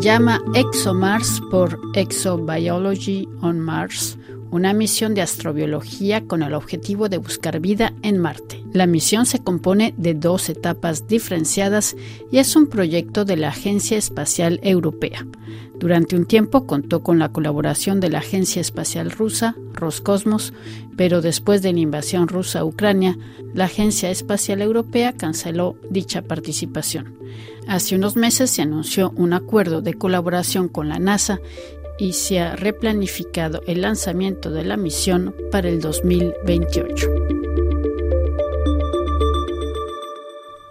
llama ExoMars por Exobiology on Mars, una misión de astrobiología con el objetivo de buscar vida en Marte. La misión se compone de dos etapas diferenciadas y es un proyecto de la Agencia Espacial Europea. Durante un tiempo contó con la colaboración de la Agencia Espacial Rusa, Roscosmos, pero después de la invasión rusa a Ucrania, la Agencia Espacial Europea canceló dicha participación. Hace unos meses se anunció un acuerdo de colaboración con la NASA y se ha replanificado el lanzamiento de la misión para el 2028.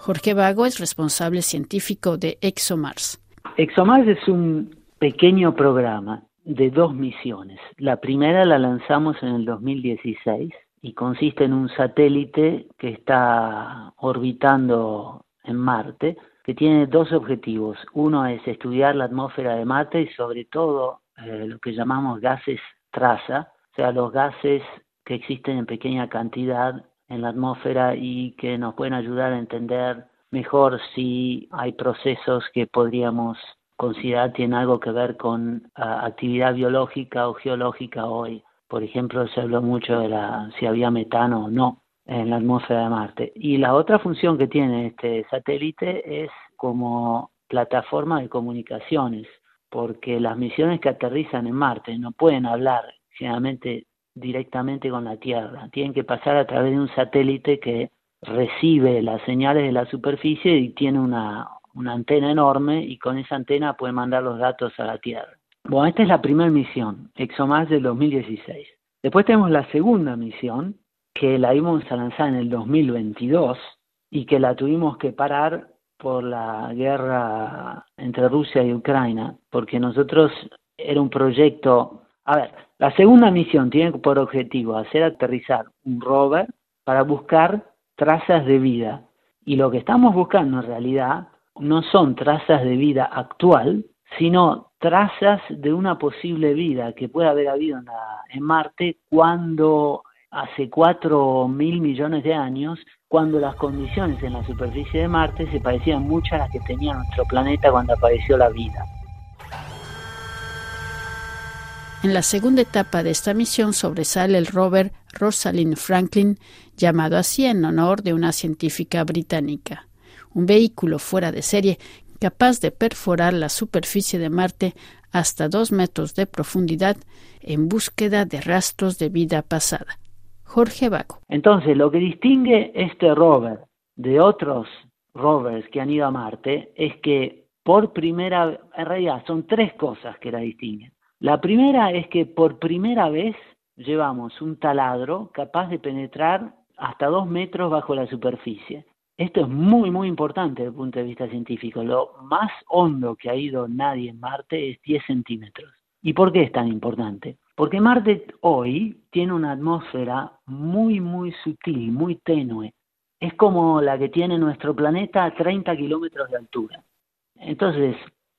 Jorge Vago es responsable científico de ExoMars. ExoMars es un pequeño programa de dos misiones. La primera la lanzamos en el 2016 y consiste en un satélite que está orbitando en Marte, que tiene dos objetivos. Uno es estudiar la atmósfera de Marte y sobre todo eh, lo que llamamos gases traza, o sea, los gases que existen en pequeña cantidad en la atmósfera y que nos pueden ayudar a entender mejor si hay procesos que podríamos considerar tienen algo que ver con ah, actividad biológica o geológica hoy. Por ejemplo, se habló mucho de la, si había metano o no en la atmósfera de Marte. Y la otra función que tiene este satélite es como plataforma de comunicaciones, porque las misiones que aterrizan en Marte no pueden hablar generalmente directamente con la Tierra, tienen que pasar a través de un satélite que recibe las señales de la superficie y tiene una, una antena enorme y con esa antena puede mandar los datos a la Tierra. Bueno, esta es la primera misión, ExoMars del 2016. Después tenemos la segunda misión, que la íbamos a lanzar en el 2022 y que la tuvimos que parar por la guerra entre Rusia y Ucrania, porque nosotros era un proyecto, a ver, la segunda misión tiene por objetivo hacer aterrizar un rover para buscar trazas de vida. Y lo que estamos buscando en realidad no son trazas de vida actual, sino trazas de una posible vida que puede haber habido en, Marte cuando hace cuatro mil millones de años, cuando las condiciones en la superficie de Marte se parecían mucho a las que tenía nuestro planeta cuando apareció la vida. En la segunda etapa de esta misión sobresale el rover Rosalind Franklin, llamado así en honor de una científica británica un vehículo fuera de serie capaz de perforar la superficie de Marte hasta dos metros de profundidad en búsqueda de rastros de vida pasada. Jorge Vago. Entonces, lo que distingue este rover de otros rovers que han ido a Marte es que por primera, en realidad son tres cosas que la distinguen. La primera es que por primera vez llevamos un taladro capaz de penetrar hasta dos metros bajo la superficie. Esto es muy, muy importante desde el punto de vista científico. Lo más hondo que ha ido nadie en Marte es 10 centímetros. ¿Y por qué es tan importante? Porque Marte hoy tiene una atmósfera muy, muy sutil, muy tenue. Es como la que tiene nuestro planeta a 30 kilómetros de altura. Entonces,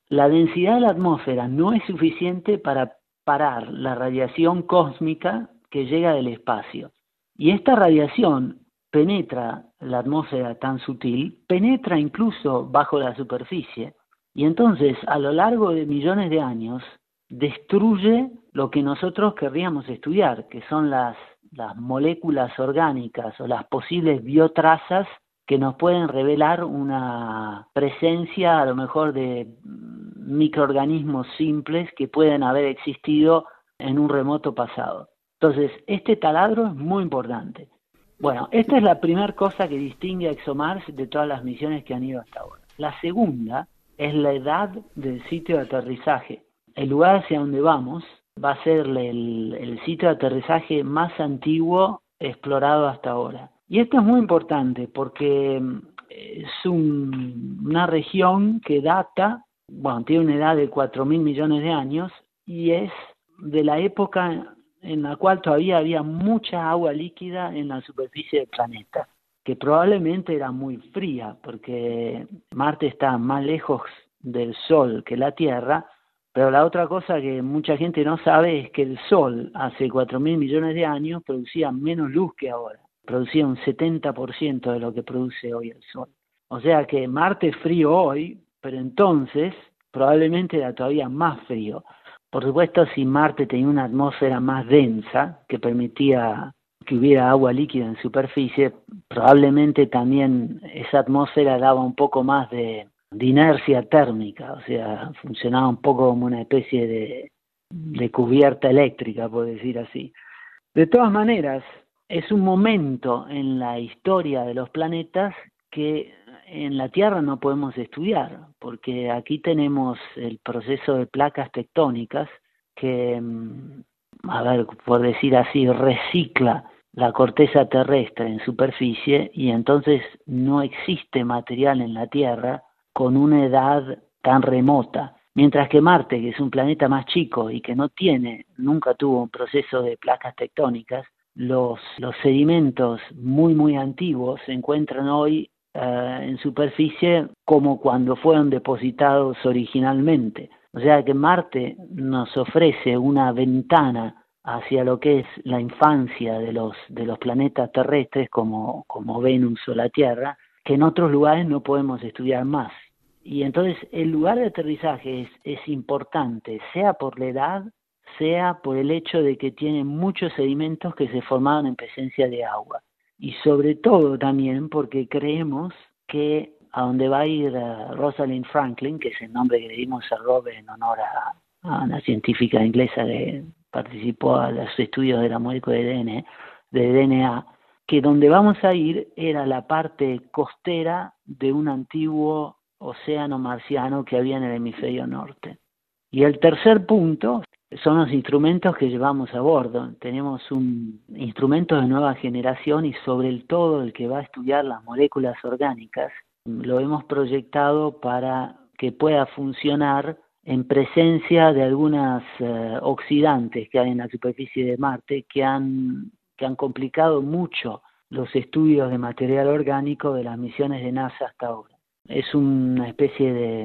la densidad de la atmósfera no es suficiente para parar la radiación cósmica que llega del espacio. Y esta radiación penetra la atmósfera tan sutil, penetra incluso bajo la superficie y entonces a lo largo de millones de años destruye lo que nosotros querríamos estudiar, que son las, las moléculas orgánicas o las posibles biotrazas que nos pueden revelar una presencia a lo mejor de microorganismos simples que pueden haber existido en un remoto pasado. Entonces, este taladro es muy importante. Bueno, esta es la primera cosa que distingue a ExoMars de todas las misiones que han ido hasta ahora. La segunda es la edad del sitio de aterrizaje. El lugar hacia donde vamos va a ser el, sitio de aterrizaje más antiguo explorado hasta ahora. Y esto es muy importante porque mm, es una región que data, bueno, tiene una edad de 4 mil millones de años y es de la época en la cual todavía había mucha agua líquida en la superficie del planeta, que probablemente era muy fría, porque Marte está más lejos del Sol que la Tierra, pero la otra cosa que mucha gente no sabe es que el Sol hace 4 mil millones de años producía menos luz que ahora, producía un 70% de lo que produce hoy el Sol. O sea que Marte es frío hoy, pero entonces probablemente era todavía más frío. Por supuesto, si Marte tenía una atmósfera más densa que permitía que hubiera agua líquida en superficie, probablemente también esa atmósfera daba un poco más de, inercia térmica, o sea, funcionaba un poco como una especie de, de cubierta eléctrica, por decir así. De todas maneras, es un momento en la historia de los planetas que en la Tierra no podemos estudiar, porque aquí tenemos el proceso de placas tectónicas que, mm, a ver, por decir así, recicla la corteza terrestre en superficie y entonces no existe material en la Tierra con una edad tan remota. Mientras que Marte, que es un planeta más chico y que no tiene, nunca tuvo un proceso de placas tectónicas, los, sedimentos muy, muy antiguos se encuentran hoy eh, en superficie como cuando fueron depositados originalmente. O sea que Marte nos ofrece una ventana hacia lo que es la infancia de los, de los planetas terrestres como, como Venus o la Tierra, que en otros lugares no podemos estudiar más. Y entonces el lugar de aterrizaje es, es importante, sea por la edad, sea por el hecho de que tiene muchos sedimentos que se formaron en presencia de agua y sobre todo también porque creemos que a donde va a ir uh, Rosalind Franklin, que es el nombre que le dimos a Robert en honor a, una científica inglesa que participó a los estudios de la molécula de de DNA, que donde vamos a ir era la parte costera de un antiguo océano marciano que había en el hemisferio norte. Y el tercer punto son los instrumentos que llevamos a bordo. Tenemos un instrumento de nueva generación y sobre todo el que va a estudiar las moléculas orgánicas, lo hemos proyectado para que pueda funcionar en presencia de algunas eh, oxidantes que hay en la superficie de Marte que han, que han complicado mucho los estudios de material orgánico de las misiones de NASA hasta ahora. Es una especie de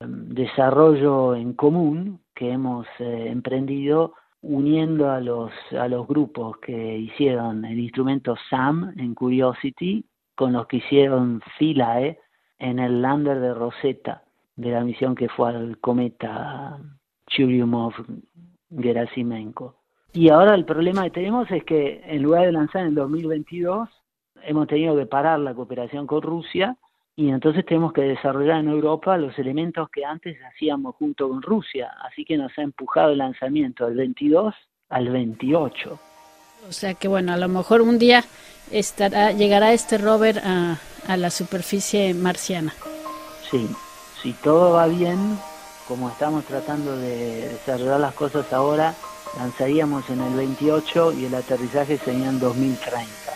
em, desarrollo en común que hemos eh, emprendido uniendo a los, a los grupos que hicieron el instrumento SAM en Curiosity con los que hicieron Philae en el lander de Rosetta de la misión que fue al cometa Churyumov-Gerasimenko. Y ahora el problema que tenemos es que en lugar de lanzar en el 2022, hemos tenido que parar la cooperación con Rusia y entonces tenemos que desarrollar en Europa los elementos que antes hacíamos junto con Rusia, así que nos ha empujado el lanzamiento del 22 al 28. O sea que bueno, a lo mejor un día estará, llegará este rover a, a la superficie marciana. Sí, si todo va bien, como estamos tratando de desarrollar las cosas ahora, lanzaríamos en el 28 y el aterrizaje sería en 2030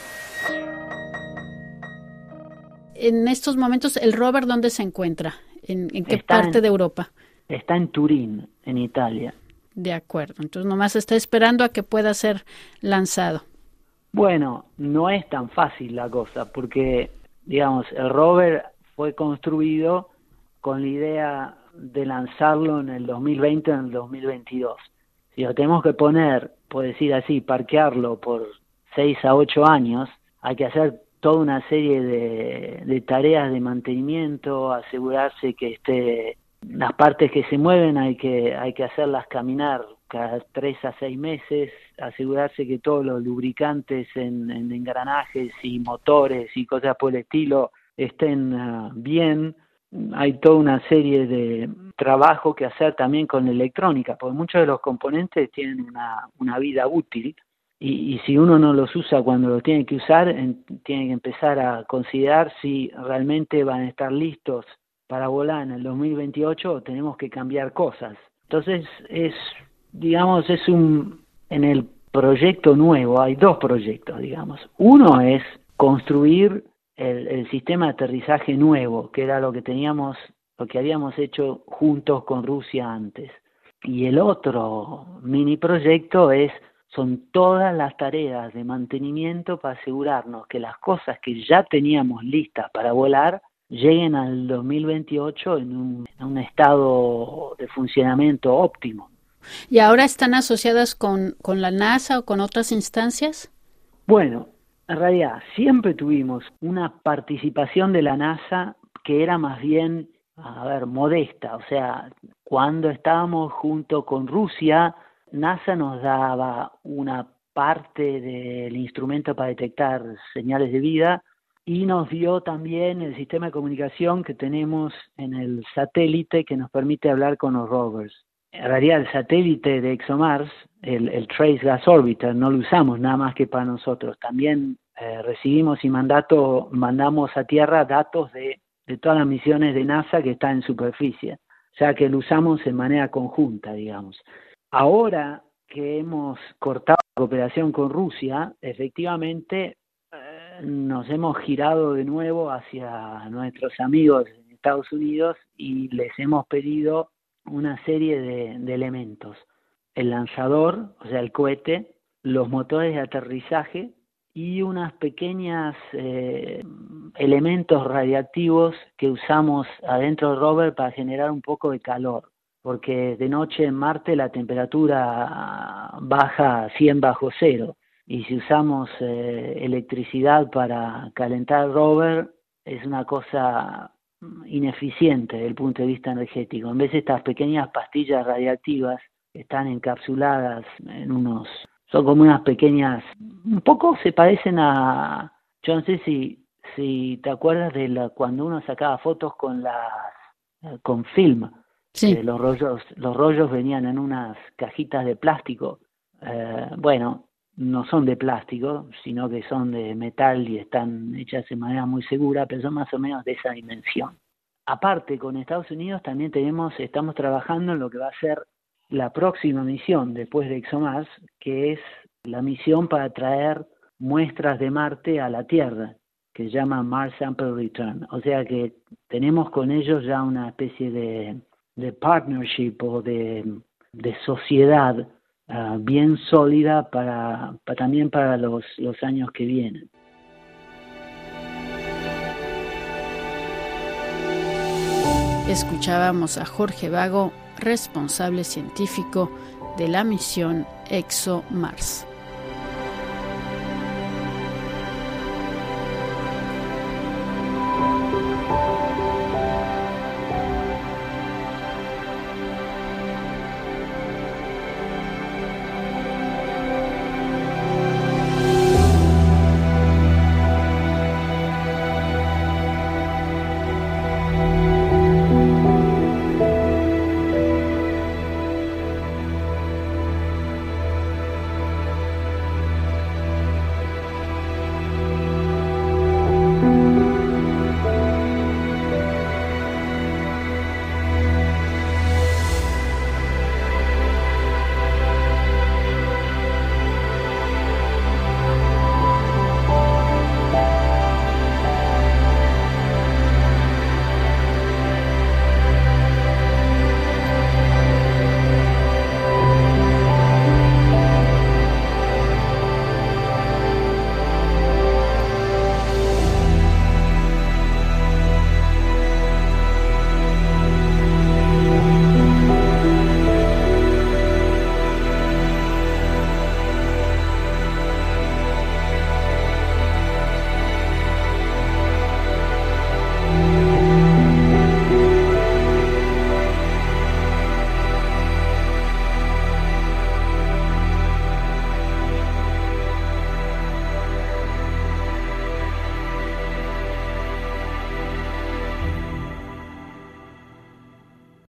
en estos momentos, ¿el rover dónde se encuentra? ¿En, qué parte de Europa? Está en Turín, en Italia. De acuerdo, entonces nomás está esperando a que pueda ser lanzado. Bueno, no es tan fácil la cosa, porque, digamos, el rover fue construido con la idea de lanzarlo en el 2020 o en el 2022. Si lo tenemos que poner, por decir así, parquearlo por 6 a 8 años, hay que hacer toda una serie de, tareas de mantenimiento, asegurarse que esté, las partes que se mueven hay que, hay que hacerlas caminar cada tres a seis meses, asegurarse que todos los lubricantes en, engranajes y motores y cosas por el estilo estén ah, bien. Hay toda una serie de trabajo que hacer también con la electrónica, porque muchos de los componentes tienen una, vida útil y, si uno no los usa cuando los tiene que usar, tiene que empezar a considerar si realmente van a estar listos para volar en el 2028 o tenemos que cambiar cosas. Entonces es, digamos, es un, en el proyecto nuevo hay dos proyectos, digamos. Uno es construir el, el sistema de aterrizaje nuevo, que era lo que teníamos, lo que habíamos hecho juntos con Rusia antes. Y el otro mini proyecto es son todas las tareas de mantenimiento para asegurarnos que las cosas que ya teníamos listas para volar lleguen al 2028 en un, en un estado de funcionamiento óptimo. ¿Y ahora están asociadas con, con la NASA o con otras instancias? Bueno, en realidad siempre tuvimos una participación de la NASA que era más bien a ver, modesta. O sea, cuando estábamos junto con Rusia, NASA nos daba una parte del instrumento para detectar señales de vida y nos dio también el sistema de comunicación que tenemos en el satélite que nos permite hablar con los rovers. Realidad el satélite de ExoMars, el, Trace Gas Orbiter, no lo usamos nada más que para nosotros. También eh, recibimos y mandato, mandamos a Tierra datos de de todas las misiones de NASA que están en superficie, sea que lo usamos en manera conjunta, digamos. Ahora que hemos cortado la cooperación con Rusia, efectivamente eh, nos hemos girado de nuevo hacia nuestros amigos en Estados Unidos y les hemos pedido una serie de, elementos. El lanzador, o sea, el cohete, los motores de aterrizaje y unas pequeñas eh, elementos radiactivos que usamos adentro del rover para generar un poco de calor, porque de noche en Marte la temperatura baja 100 bajo cero y si usamos eh, electricidad para calentar el rover es una cosa ineficiente desde el punto de vista energético. En vez de estas pequeñas pastillas radiactivas están encapsuladas en unos son como unas pequeñas, un poco se parecen a, yo no sé si, si te acuerdas de la, cuando uno sacaba fotos con las, con film, sí. Los rollos, los rollos venían en unas cajitas de plástico, eh, bueno, no son de plástico, sino que son de metal y están hechas de manera muy segura, pero son más o menos de esa dimensión. Aparte, con Estados Unidos también tenemos, estamos trabajando en lo que va a ser la próxima misión después de ExoMars, que es la misión para traer muestras de Marte a la Tierra, que se llama Mars Sample Return. O sea que tenemos con ellos ya una especie de, de partnership o de, de sociedad ah, bien sólida para, también para los, los años que vienen. Escuchábamos a Jorge Vago responsable científico de la misión ExoMars.